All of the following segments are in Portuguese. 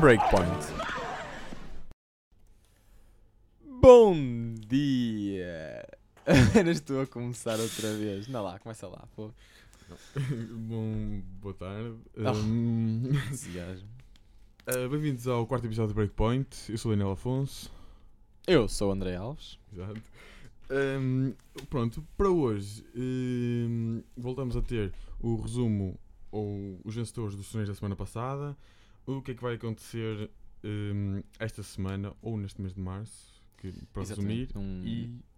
Breakpoint. dia! Era estou a começar outra vez. Não lá, começa lá, pô. Bom, boa tarde. Ah. Um, uh, Bem-vindos ao quarto episódio de Breakpoint. Eu sou o Daniel Afonso. Eu sou o André Alves. Exato. Um, pronto, para hoje um, voltamos a ter o resumo ou os vencedores dos torneios da semana passada, o que é que vai acontecer esta semana ou neste mês de março, que, para resumir, Exatamente. Um- e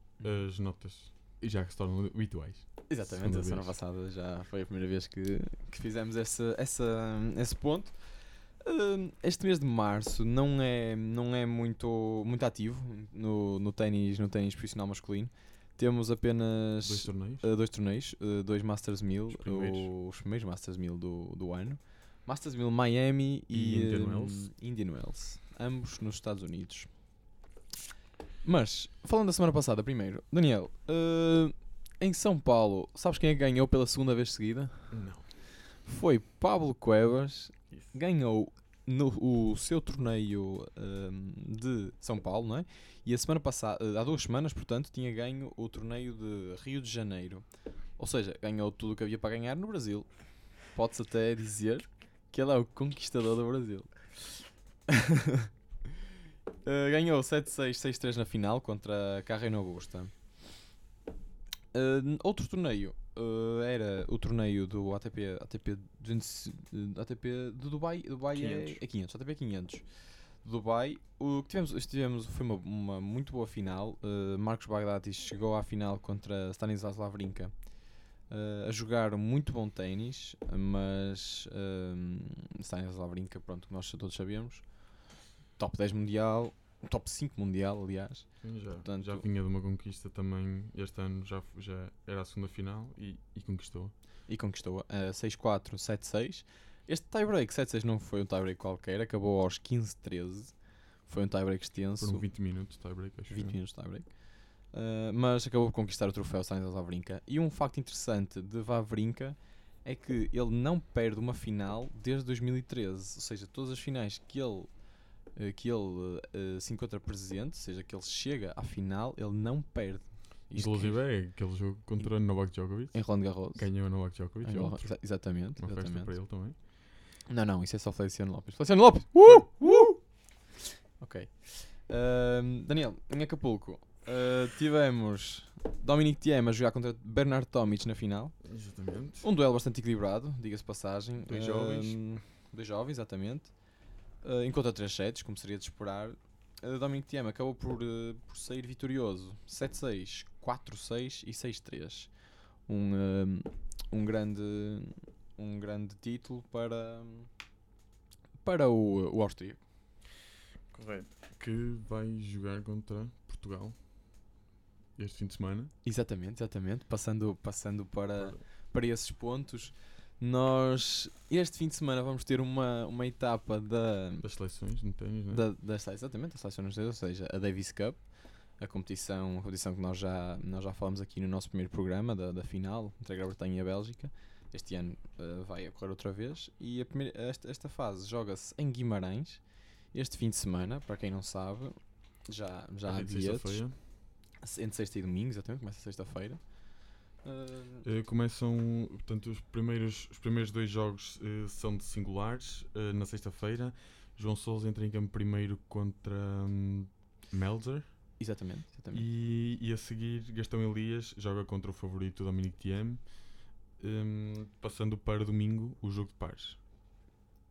as notas já que se tornam habituais. Exatamente, a semana passada já foi a primeira vez que, que fizemos esse, essa, esse ponto. Hum, Este mês de março não é, não é muito, muito ativo no, no ténis no ténis profissional masculino. Temos apenas Dois torneios. uh, dois torneios, uh, dois Masters 1000, Os primeiros. os primeiros Masters 1000 do, do ano. Masters 1000 Miami e, E Indian um, Wells. Indian Wells, ambos nos Estados Unidos. Mas, falando da semana passada primeiro, Daniel, uh, em São Paulo, sabes quem é que ganhou pela segunda vez seguida? Não. Foi Pablo Cuevas, Isso. ganhou no, o seu torneio um, de São Paulo, não é? E a semana passada, há duas semanas, portanto, tinha ganho o torneio de Rio de Janeiro. Ou seja, ganhou tudo o que havia para ganhar no Brasil. Pode-se até dizer que ele é o conquistador do Brasil. Uh, ganhou 7-6, 6-3 na final contra Carreiro Augusta. Uh, outro torneio uh, era o torneio do ATP, ATP, 200, uh, ATP de Dubai. Dubai 500. É, é 500, ATP 500. Dubai, o que tivemos, estivemos foi uma, uma muito boa final. Uh, Marcos Bagdatis chegou à final contra Stanislas Lavrinka. Uh, a jogar muito bom ténis, mas um, Stanislas Lavrinka, pronto, que nós todos sabemos, top 10 mundial, top 5 mundial, aliás. Sim, já, Portanto- já vinha de uma conquista também. Este ano já, já era a segunda final e, e conquistou. e conquistou a 6-4, 7-6. Este tie-break 7-6 não foi um tie-break qualquer, acabou aos 15-13. Foi um tie-break extenso, Foram 20 minutos, tie-break, acho 20 eu. minutos de tie-break. Uh, mas acabou por conquistar o troféu Stanislas Wawrinka. E um facto interessante de Wawrinka é que ele não perde uma final desde 2013. Ou seja, todas as finais que ele, uh, que ele uh, se encontra presente, ou seja, que ele chega à final, ele não perde. Isto Inclusive que- é aquele jogo contra Novak Djokovic. em Roland Garros. Ganhou Novak Djokovic. Exatamente. Uma festa exatamente. para ele também. Não, não, isso é só Feliciano Lopes. Feliciano Lopes! Uh! Uh! Ok. Ahm, Daniel, em Acapulco, ah, tivemos Dominic Thiem a jogar contra Bernard Tomic na final. Exatamente. Um duelo bastante equilibrado, diga-se passagem. Dois jovens. Dois jovens, exatamente. Uh, encontra 3 sets, como seria de esperar. Uh, Dominic Thiem acabou por, uh, por sair vitorioso. 7-6, 4-6 e 6-3. Um, um, um grande um grande título para para o, o austríaco. Correto. Que vai jogar contra Portugal este fim de semana. Exatamente, exatamente. Passando, passando para, para esses pontos, nós este fim de semana vamos ter uma, uma etapa da, Das seleções, não tens, né? da, exatamente, da seleção nos ou seja, a Davis Cup, a competição, a competição que nós já, nós já falamos aqui no nosso primeiro programa, da, da final, entre a Grã-Bretanha e a Bélgica. Este ano eh, vai ocorrer outra vez. E a primeira, esta, esta fase joga-se em Guimarães, este fim de semana, para quem não sabe, já, já há sexta-feira. Entre sexta e domingo, exatamente, começa sexta-feira. Eh, começam, portanto, os primeiros, os primeiros dois jogos eh, são de singulares. eh, na sexta-feira, João Sousa entra em campo primeiro contra hum, Melzer. exatamente, exatamente. E, e a seguir, Gastão Elias joga contra o favorito Dominic Thiem. hum, passando para domingo o jogo de pares.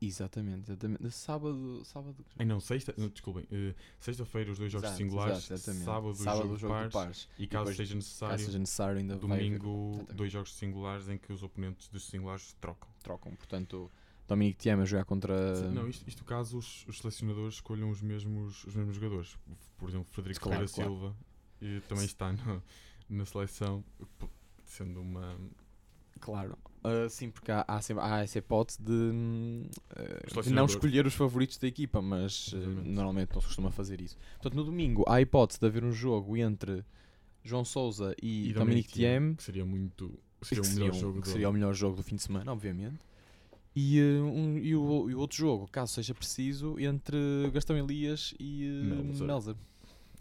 Exatamente, exatamente. Sábado, sábado. Ai não, sexta, não, desculpem. eh, Sexta-feira os dois jogos Exato, singulares. exato, sábado, Sábado jogo, o jogo de de pares. pares. E caso depois, seja necessário, Caso seja necessário, ainda domingo, dois jogos singulares em que os oponentes dos singulares trocam. trocam. Portanto, Dominic Thiem a jogar contra. Não, isto, isto caso os, os selecionadores escolham os mesmos, os mesmos jogadores. Por exemplo, Frederico Claro, Ferreira claro. Silva e também está no- na seleção, sendo uma. Claro. Ah, sim, porque há, há, sempre, há essa hipótese de, ah, de não escolher os favoritos da equipa, mas Exatamente. normalmente não se costuma fazer isso. Portanto, no domingo há a hipótese de haver um jogo entre João Souza e, Dominique Thiem, que seria muito. que Seria o seria, melhor jogo que do seria o melhor jogo do fim de semana, obviamente. E, um- e, o, e o outro jogo, caso seja preciso, entre Gastão Elias e ah, Melzer. Melzer.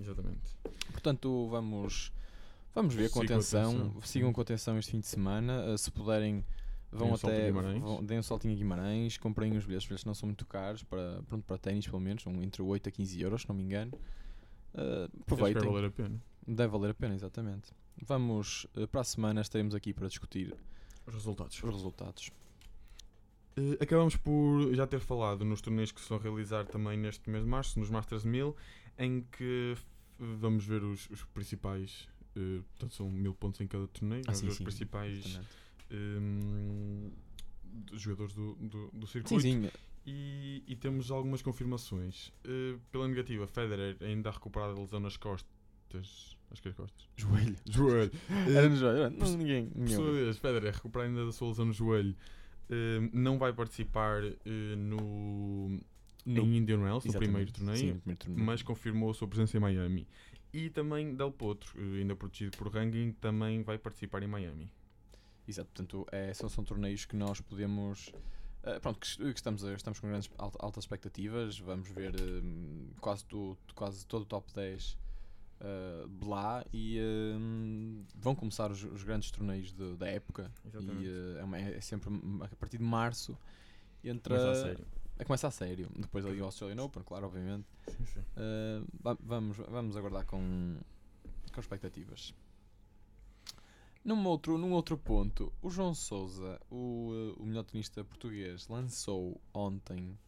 Exatamente. Portanto, vamos, vamos ver com atenção. atenção. Sigam com atenção este fim de semana. Uh, se puderem, vão um até. Vão, deem um saltinho a Guimarães. Comprem os bilhetes, os bilhetes não são muito caros. Para, pronto, para ténis, pelo menos. São entre 8 a 15 euros, se não me engano. Uh, aproveitem. vai valer a pena. Deve valer a pena, exatamente. Vamos, uh, para a semana, estaremos aqui para discutir Os resultados. os resultados. Eh, acabamos por já ter falado nos torneios que se vão realizar também neste mês de março, nos Masters 1000, em que vamos ver os, os principais. Eh, portanto, são mil pontos em cada torneio. Ah, sim, os sim, principais hum, dos jogadores do, do, do Sim, circuito. sim. E, e temos algumas confirmações. Eh, pela negativa, Federer ainda recuperado da lesão nas costas. Acho que é as costas. Joelho. Joelho. Era no joelho. Não, ninguém. Por sua vez, Federer recupera ainda da sua lesão no joelho. eh, não vai participar no, No- em Indian Wells, no primeiro torneio, Sim, no primeiro torneio. mas confirmou a sua presença em Miami. E também Del Potro, eh, ainda protegido por ranking, também vai participar em Miami. Exato, portanto, é, são, são torneios que nós podemos. eh, pronto, que, que estamos, a- estamos com grandes alt- altas expectativas. Vamos ver quase, do, quase todo o top 10 eh, de lá e vão começar os, os grandes torneios de- da época. Exatamente. E eh, é, uma- é sempre a partir de março. Entra, a sério. é, começa a sério. Depois ali o Australian Open, claro, obviamente. Sim, sim. Uh, va- vamos, vamos aguardar com, com expectativas. Num outro, num outro ponto, o João Souza, o, uh, o melhor tenista português, lançou ontem.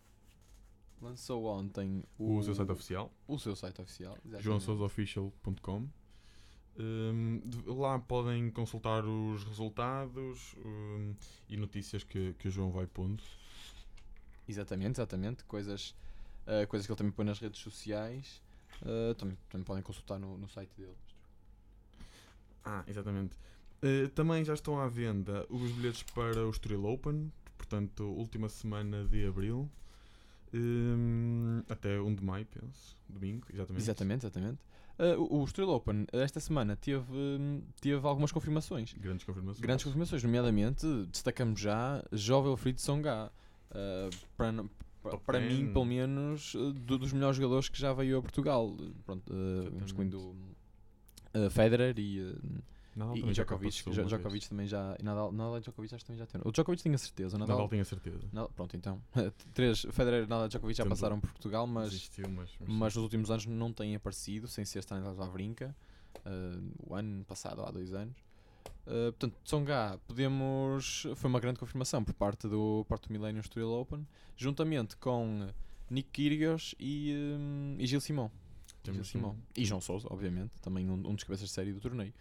Lançou ontem O, seu site oficial, o seu site oficial. exatamente. joansousaofficial.com. Hum, de- lá podem consultar os resultados hum, e notícias que, que o João vai pondo. Exatamente, exatamente. Coisas, uh, coisas que ele também põe nas redes sociais. Uh, também, também podem consultar no, no site dele. Ah, exatamente. Uh, também já estão à venda os bilhetes para o Estoril Open, portanto, última semana de abril. Hum, até 1 de maio, penso. Domingo, exatamente. Exatamente, exatamente. Uh, o, Estoril Open, esta semana, teve, teve algumas confirmações. Grandes confirmações. Grandes confirmações, nomeadamente destacamos já Jovel Fried Songa. Uh, para para 10. mim, pelo menos, uh, do- dos melhores jogadores que já veio a Portugal. Pronto, uh, excluindo uh, Federer e, Nadal e, e já Djokovic. vez. Djokovic também já. E Nadal, Nadal e Djokovic acho que também já teve. O Djokovic tinha certeza. Nadal, Nadal, tenho a certeza. Nadal- pronto, então. Três, Federer, Nadal e Djokovic já passaram por Portugal, mas Existiu, mas, mas, mas nos últimos anos não têm aparecido, sem ser Stanislas Wawrinka, uh, o ano passado, há dois anos. Uh, portanto, Tsonga, podemos. Foi uma grande confirmação por parte do Porto Millennium Estoril Open, juntamente com Nick Kyrgios e, um, e Gil Simão. Gil Simão. E João Souza, obviamente, também um, um dos cabeças de série do torneio.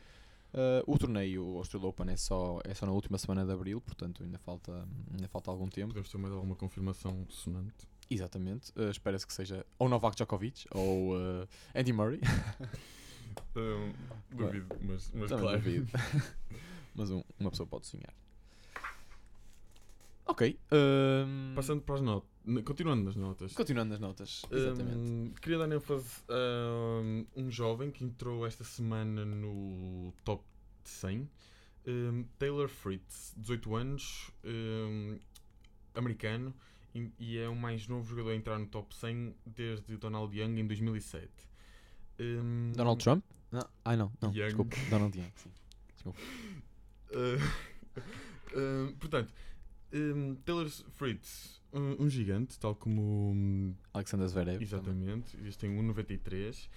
Uh, o torneio, o Australian Open, é só, é só na última semana de abril, portanto ainda falta, ainda falta algum tempo. Podemos ter mais alguma confirmação sonante. Exatamente. Uh, Espera-se que seja ou Novak Djokovic ou uh, Andy Murray. Hum, duvido, mas, mas claro. duvido. Mas um- uma pessoa pode sonhar. Ok. hum, Passando para as notas. Continuando nas notas. Continuando nas notas. Exatamente. Hum, queria dar ênfase a um, um jovem que entrou esta semana no top 100. Um, Taylor Fritz, 18 anos, um, americano, e, e é o mais novo jogador a entrar no top 100 desde Donald Young em 2007. Um, Donald Trump? Não. Ai não, não. Young. Desculpa. Donald Young. Sim. Uh, um, portanto, um, Taylor Fritz, um, um gigante, tal como. um, Alexander Zverev. Exatamente, este tem 1,93.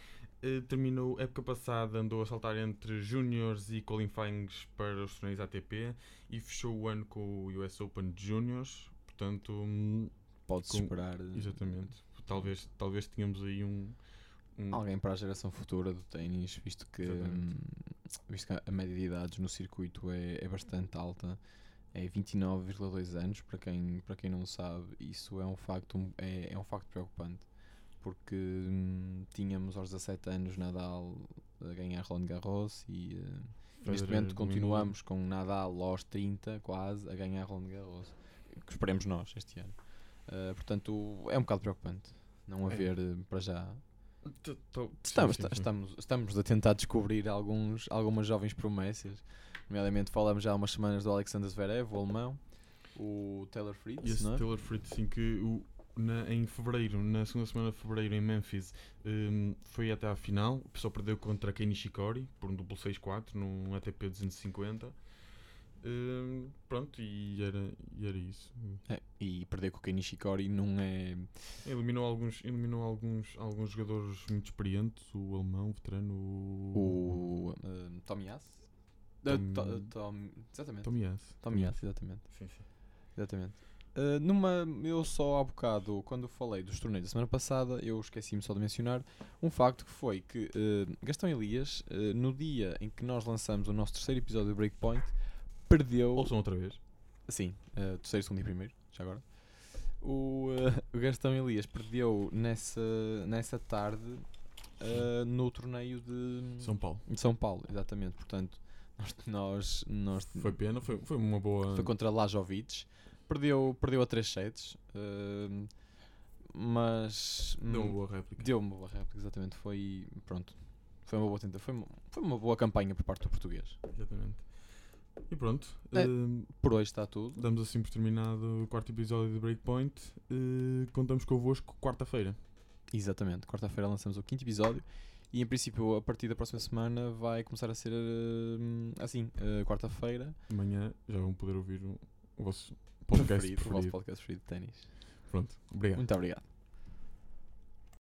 Uh, terminou época passada, andou a saltar entre Júniors e qualifyings para os torneios ATP e fechou o ano com o US Open de Júniors. Portanto, hum, Pode-se esperar uh, exatamente. Talvez, talvez tenhamos aí um. Um- alguém para a geração futura do ténis, visto que, hum, visto que a média de idades no circuito é, é bastante alta. É 29,2 anos, para quem, para quem não sabe, isso é um facto, é, é um facto preocupante. Porque hum, tínhamos aos 17 anos Nadal, a ganhar Roland Garros e eh, neste momento continuamos com Nadal aos 30 quase a ganhar Roland Garros. Que esperemos nós este ano. Uh, portanto, é um bocado preocupante não É. haver eh, para já. Tô- Estamos, sim, sim, sim. estamos, estamos a tentar descobrir alguns, algumas jovens promessas. Nomeadamente, falamos já há umas semanas do Alexander Zverev, o alemão, o Taylor Fritz, esse não é? Taylor Fritz, sim, que o, na- em fevereiro, na segunda semana de fevereiro em Memphis, hum, foi até à final. Só perdeu contra Kei Nishikori por um duplo 6-4 num ATP 250. Hum, pronto, e era, e era isso. É, e perder com o Nishikori não é. Eliminou alguns, eliminou alguns, alguns jogadores muito experientes, o alemão, o veterano, o, O uh, Tommy Haas? Uh, Tom- to- Tom- exatamente. Tommy Haas. Tommy Haas, exatamente. Sim, sim. exatamente. Uh, numa, eu só há bocado, quando falei dos torneios da semana passada, eu esqueci-me só de mencionar um facto que foi que uh, Gastão Elias, uh, no dia em que nós lançamos o nosso terceiro episódio do Breakpoint, perdeu. Ouçam outra vez. Sim, uh, terceiro, segundo e primeiro, já agora. O, uh, o Gastão Elias perdeu nessa, nessa tarde uh, no torneio de São Paulo. de São Paulo, exatamente. Portanto, nós, nós, nós Foi pena, foi, foi uma boa. foi contra Lajovic, perdeu, perdeu a 3 sets, uh, mas Deu uma hum, boa réplica. deu uma boa réplica, exatamente. Foi pronto, foi uma boa tenta, foi, uma- foi uma boa campanha por parte do português. Exatamente. E pronto. É. hum, Por hoje está tudo. Damos assim por terminado o quarto episódio de Breakpoint. Eh, contamos convosco quarta-feira. Exatamente. Quarta-feira lançamos o quinto episódio. E em princípio, a partir da próxima semana, vai começar a ser hum, assim: uh, quarta-feira, Amanhã já vão poder ouvir o, o vosso podcast preferido, o vosso preferido. podcast preferido de ténis. Pronto, obrigado. Muito obrigado.